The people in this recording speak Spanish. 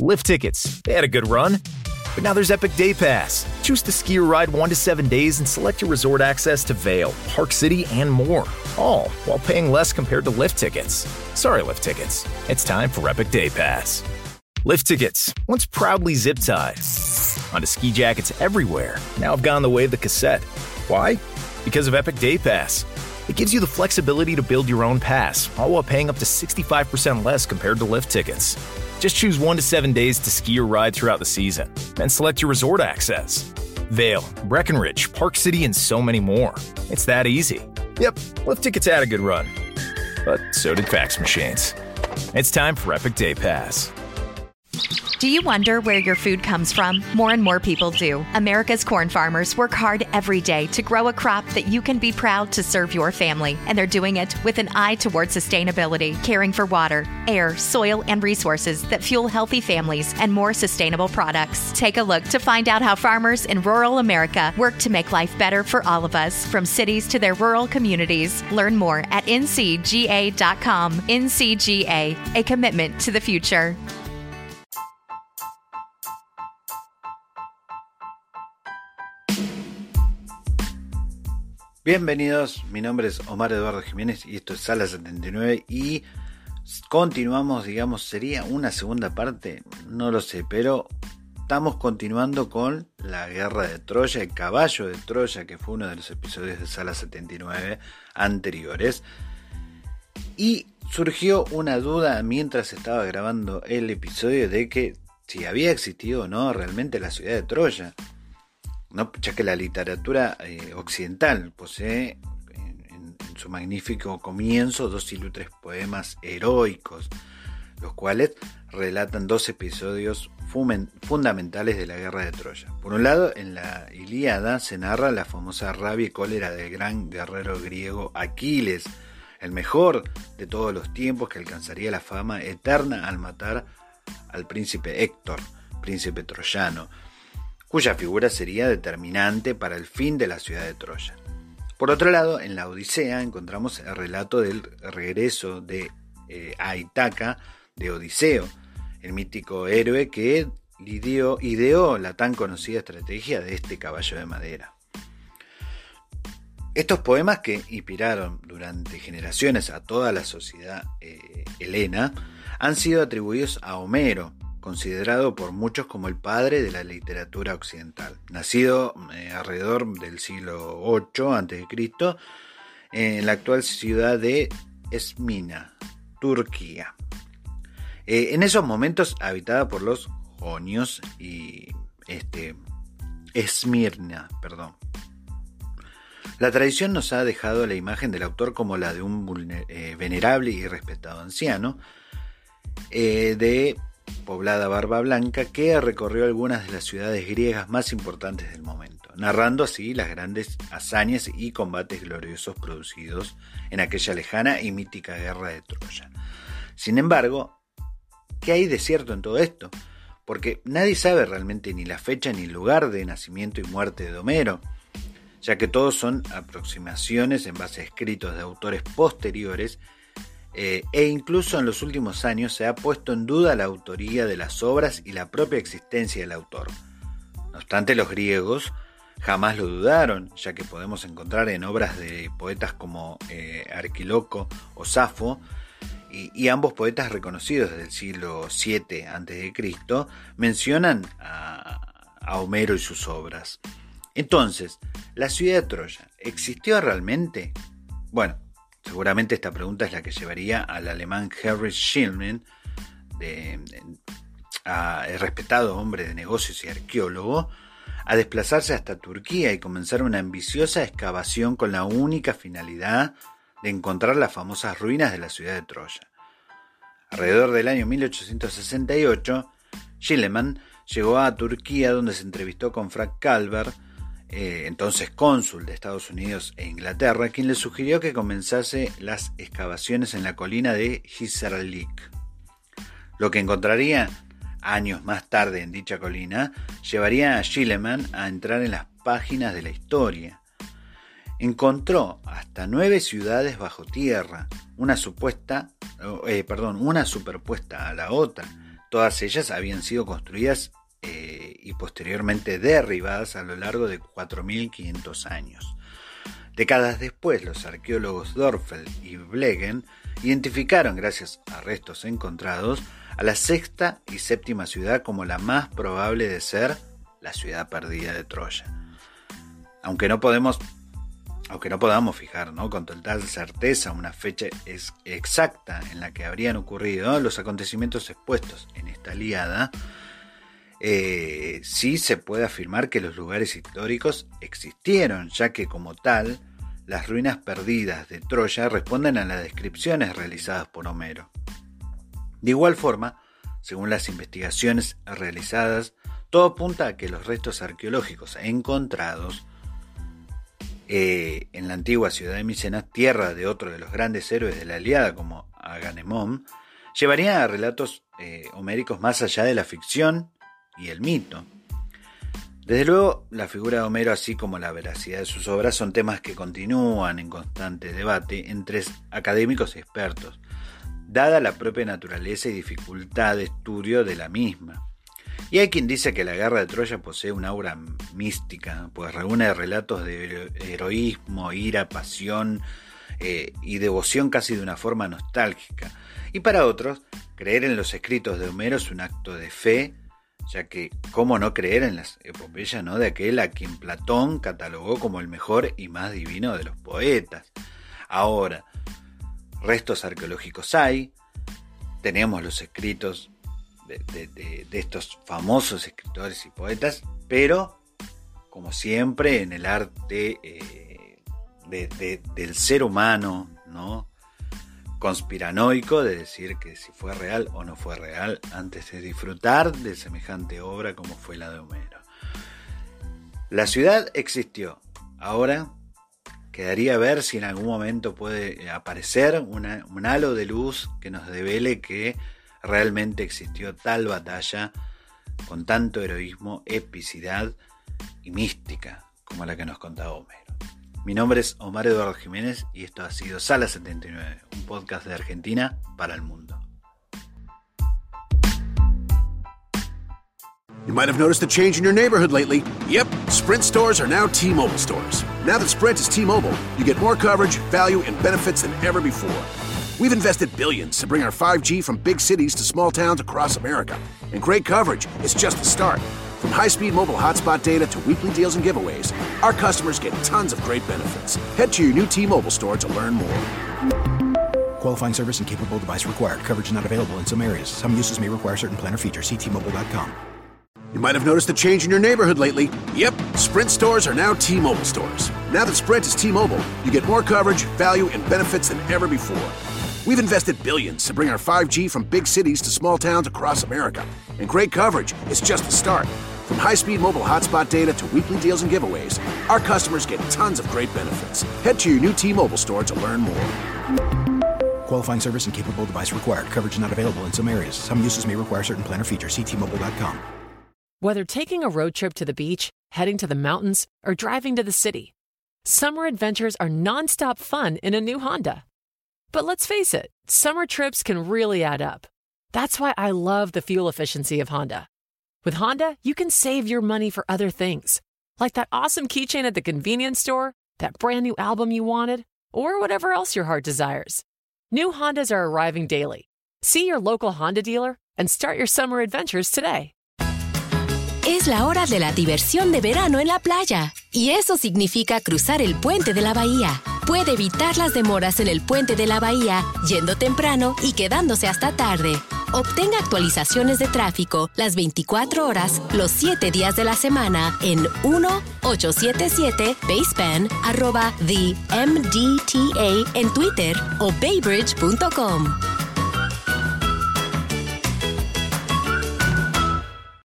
Lift tickets, they had a good run. But now there's Epic Day Pass. Choose to ski or ride one to seven days and select your resort access to Vail, Park City, and more. All while paying less compared to lift tickets. Sorry, lift tickets. It's time for Epic Day Pass. Lift tickets, once proudly zip tied. Onto ski jackets everywhere, now have gone the way of the cassette. Why? Because of Epic Day Pass. It gives you the flexibility to build your own pass, all while paying up to 65% less compared to lift tickets. Just choose one to seven days to ski or ride throughout the season, and select your resort access. Vale, Breckenridge, Park City, and so many more. It's that easy. Yep, lift tickets had a good run. But so did fax machines. It's time for Epic Day Pass. Do you wonder where your food comes from? More and more people do. America's corn farmers work hard every day to grow a crop that you can be proud to serve your family. And they're doing it with an eye toward sustainability, caring for water, air, soil, and resources that fuel healthy families and more sustainable products. Take a look to find out how farmers in rural America work to make life better for all of us, from cities to their rural communities. Learn more at ncga.com. NCGA, a commitment to the future. Bienvenidos, mi nombre es Omar Eduardo Jiménez y esto es Sala 79 y continuamos, digamos, sería una segunda parte, no lo sé, pero estamos continuando con la guerra de Troya, el caballo de Troya, que fue uno de los episodios de Sala 79 anteriores. Y surgió una duda mientras estaba grabando el episodio de que si había existido o no realmente la ciudad de Troya ya que la literatura eh, occidental posee en, su magnífico comienzo dos ilustres poemas heroicos, los cuales relatan dos episodios fundamentales de la guerra de Troya. Por un lado, en la Ilíada se narra la famosa rabia y cólera del gran guerrero griego Aquiles, el mejor de todos los tiempos que alcanzaría la fama eterna al matar al príncipe Héctor, príncipe troyano, cuya figura sería determinante para el fin de la ciudad de Troya. Por otro lado, en la Odisea encontramos el relato del regreso de eh, Aitaca de Odiseo, el mítico héroe que ideó la tan conocida estrategia de este caballo de madera. Estos poemas que inspiraron durante generaciones a toda la sociedad eh, helena han sido atribuidos a Homero, considerado por muchos como el padre de la literatura occidental. Nacido eh, alrededor del siglo VIII a.C., en la actual ciudad de Esmina, Turquía. Eh, en esos momentos habitada por los jonios y este, Esmirna, perdón. La tradición nos ha dejado la imagen del autor como la de un eh, venerable y respetado anciano, de poblada Barba Blanca, que recorrió algunas de las ciudades griegas más importantes del momento, narrando así las grandes hazañas y combates gloriosos producidos en aquella lejana y mítica guerra de Troya. Sin embargo, ¿qué hay de cierto en todo esto? Porque nadie sabe realmente ni la fecha ni el lugar de nacimiento y muerte de Homero, ya que todos son aproximaciones en base a escritos de autores posteriores eh, e incluso en los últimos años se ha puesto en duda la autoría de las obras y la propia existencia del autor. No obstante, los griegos jamás lo dudaron, ya que podemos encontrar en obras de poetas como eh, Arquiloco o Safo, y, ambos poetas reconocidos del siglo VII a.C., mencionan a Homero y sus obras. Entonces, ¿la ciudad de Troya existió realmente? Bueno, Seguramente esta pregunta es la que llevaría al alemán Harry Schillman, el respetado hombre de negocios y arqueólogo, a desplazarse hasta Turquía y comenzar una ambiciosa excavación con la única finalidad de encontrar las famosas ruinas de la ciudad de Troya. Alrededor del año 1868, Schillemann llegó a Turquía donde se entrevistó con Frank Calvert, eh, entonces cónsul de Estados Unidos e Inglaterra, quien le sugirió que comenzase las excavaciones en la colina de Hisarlik. Lo que encontraría años más tarde en dicha colina llevaría a Schilleman a entrar en las páginas de la historia. Encontró hasta nueve ciudades bajo tierra, una supuesta, eh, perdón, una superpuesta a la otra, Todas ellas habían sido construidas eh, y posteriormente derribadas a lo largo de 4.500 años. Décadas después, los arqueólogos Dorfeld y Blegen identificaron, gracias a restos encontrados, a la sexta y séptima ciudad como la más probable de ser la ciudad perdida de Troya. Aunque no podemos aunque no podamos fijar con total certeza una fecha exacta en la que habrían ocurrido los acontecimientos expuestos en esta liada, eh, sí se puede afirmar que los lugares históricos existieron, ya que como tal, las ruinas perdidas de Troya responden a las descripciones realizadas por Homero. De igual forma, según las investigaciones realizadas, todo apunta a que los restos arqueológicos encontrados eh, en la antigua ciudad de Micenas, tierra de otro de los grandes héroes de la Aliada como Aganemón, llevaría a relatos eh, homéricos más allá de la ficción y el mito. Desde luego, la figura de Homero, así como la veracidad de sus obras, son temas que continúan en constante debate entre académicos y expertos, dada la propia naturaleza y dificultad de estudio de la misma. Y hay quien dice que la guerra de Troya posee una aura mística, pues reúne relatos de heroísmo, ira, pasión eh, y devoción casi de una forma nostálgica. Y para otros, creer en los escritos de Homero es un acto de fe, ya que cómo no creer en las epopeyas ¿no? de aquel a quien Platón catalogó como el mejor y más divino de los poetas. Ahora, restos arqueológicos hay, tenemos los escritos de, estos famosos escritores y poetas, pero como siempre en el arte eh, del ser humano, ¿no? Conspiranoico de decir que si fue real o no fue real antes de disfrutar de semejante obra como fue la de Homero. La ciudad existió. Ahora quedaría ver si en algún momento puede aparecer un halo de luz que nos devele que realmente existió tal batalla con tanto heroísmo, epicidad y mística como la que nos contaba Homero. Mi nombre es Omar Eduardo Jiménez y esto ha sido Sala 79, un podcast de Argentina para el mundo. You might have noticed a change in your neighborhood lately. Yep, Sprint stores are now T-Mobile stores. Now that Sprint is T-Mobile, you get more coverage, value, and benefits than ever before. We've invested billions to bring our 5G from big cities to small towns across America. And great coverage is just the start. From high-speed mobile hotspot data to weekly deals and giveaways, our customers get tons of great benefits. Head to your new T-Mobile store to learn more. Qualifying service and capable device required. Coverage not available in some areas. Some uses may require certain plan or features. Ctmobile.com. You might have noticed a change in your neighborhood lately. Yep, Sprint stores are now T-Mobile stores. Now that Sprint is T-Mobile, you get more coverage, value, and benefits than ever before. We've invested billions to bring our 5G from big cities to small towns across America. And great coverage is just the start. From high-speed mobile hotspot data to weekly deals and giveaways, our customers get tons of great benefits. Head to your new T-Mobile store to learn more. Qualifying service and capable device required. Coverage not available in some areas. Some uses may require certain plan or features. Ctmobile.com. Whether taking a road trip to the beach, heading to the mountains, or driving to the city, summer adventures are nonstop fun in a new Honda. But let's face it, summer trips can really add up. That's why I love the fuel efficiency of Honda. With Honda, you can save your money for other things, like that awesome keychain at the convenience store, that brand new album you wanted, or whatever else your heart desires. New Hondas are arriving daily. See your local Honda dealer and start your summer adventures today. Es la hora de la diversión de verano en la playa, y eso significa cruzar el puente de la bahía. Puede evitar las demoras en el puente de la bahía yendo temprano y quedándose hasta tarde. Obtenga actualizaciones de tráfico las 24 horas, los 7 días de la semana en 1-877-BASEBAN arroba the MDTA en Twitter o baybridge.com.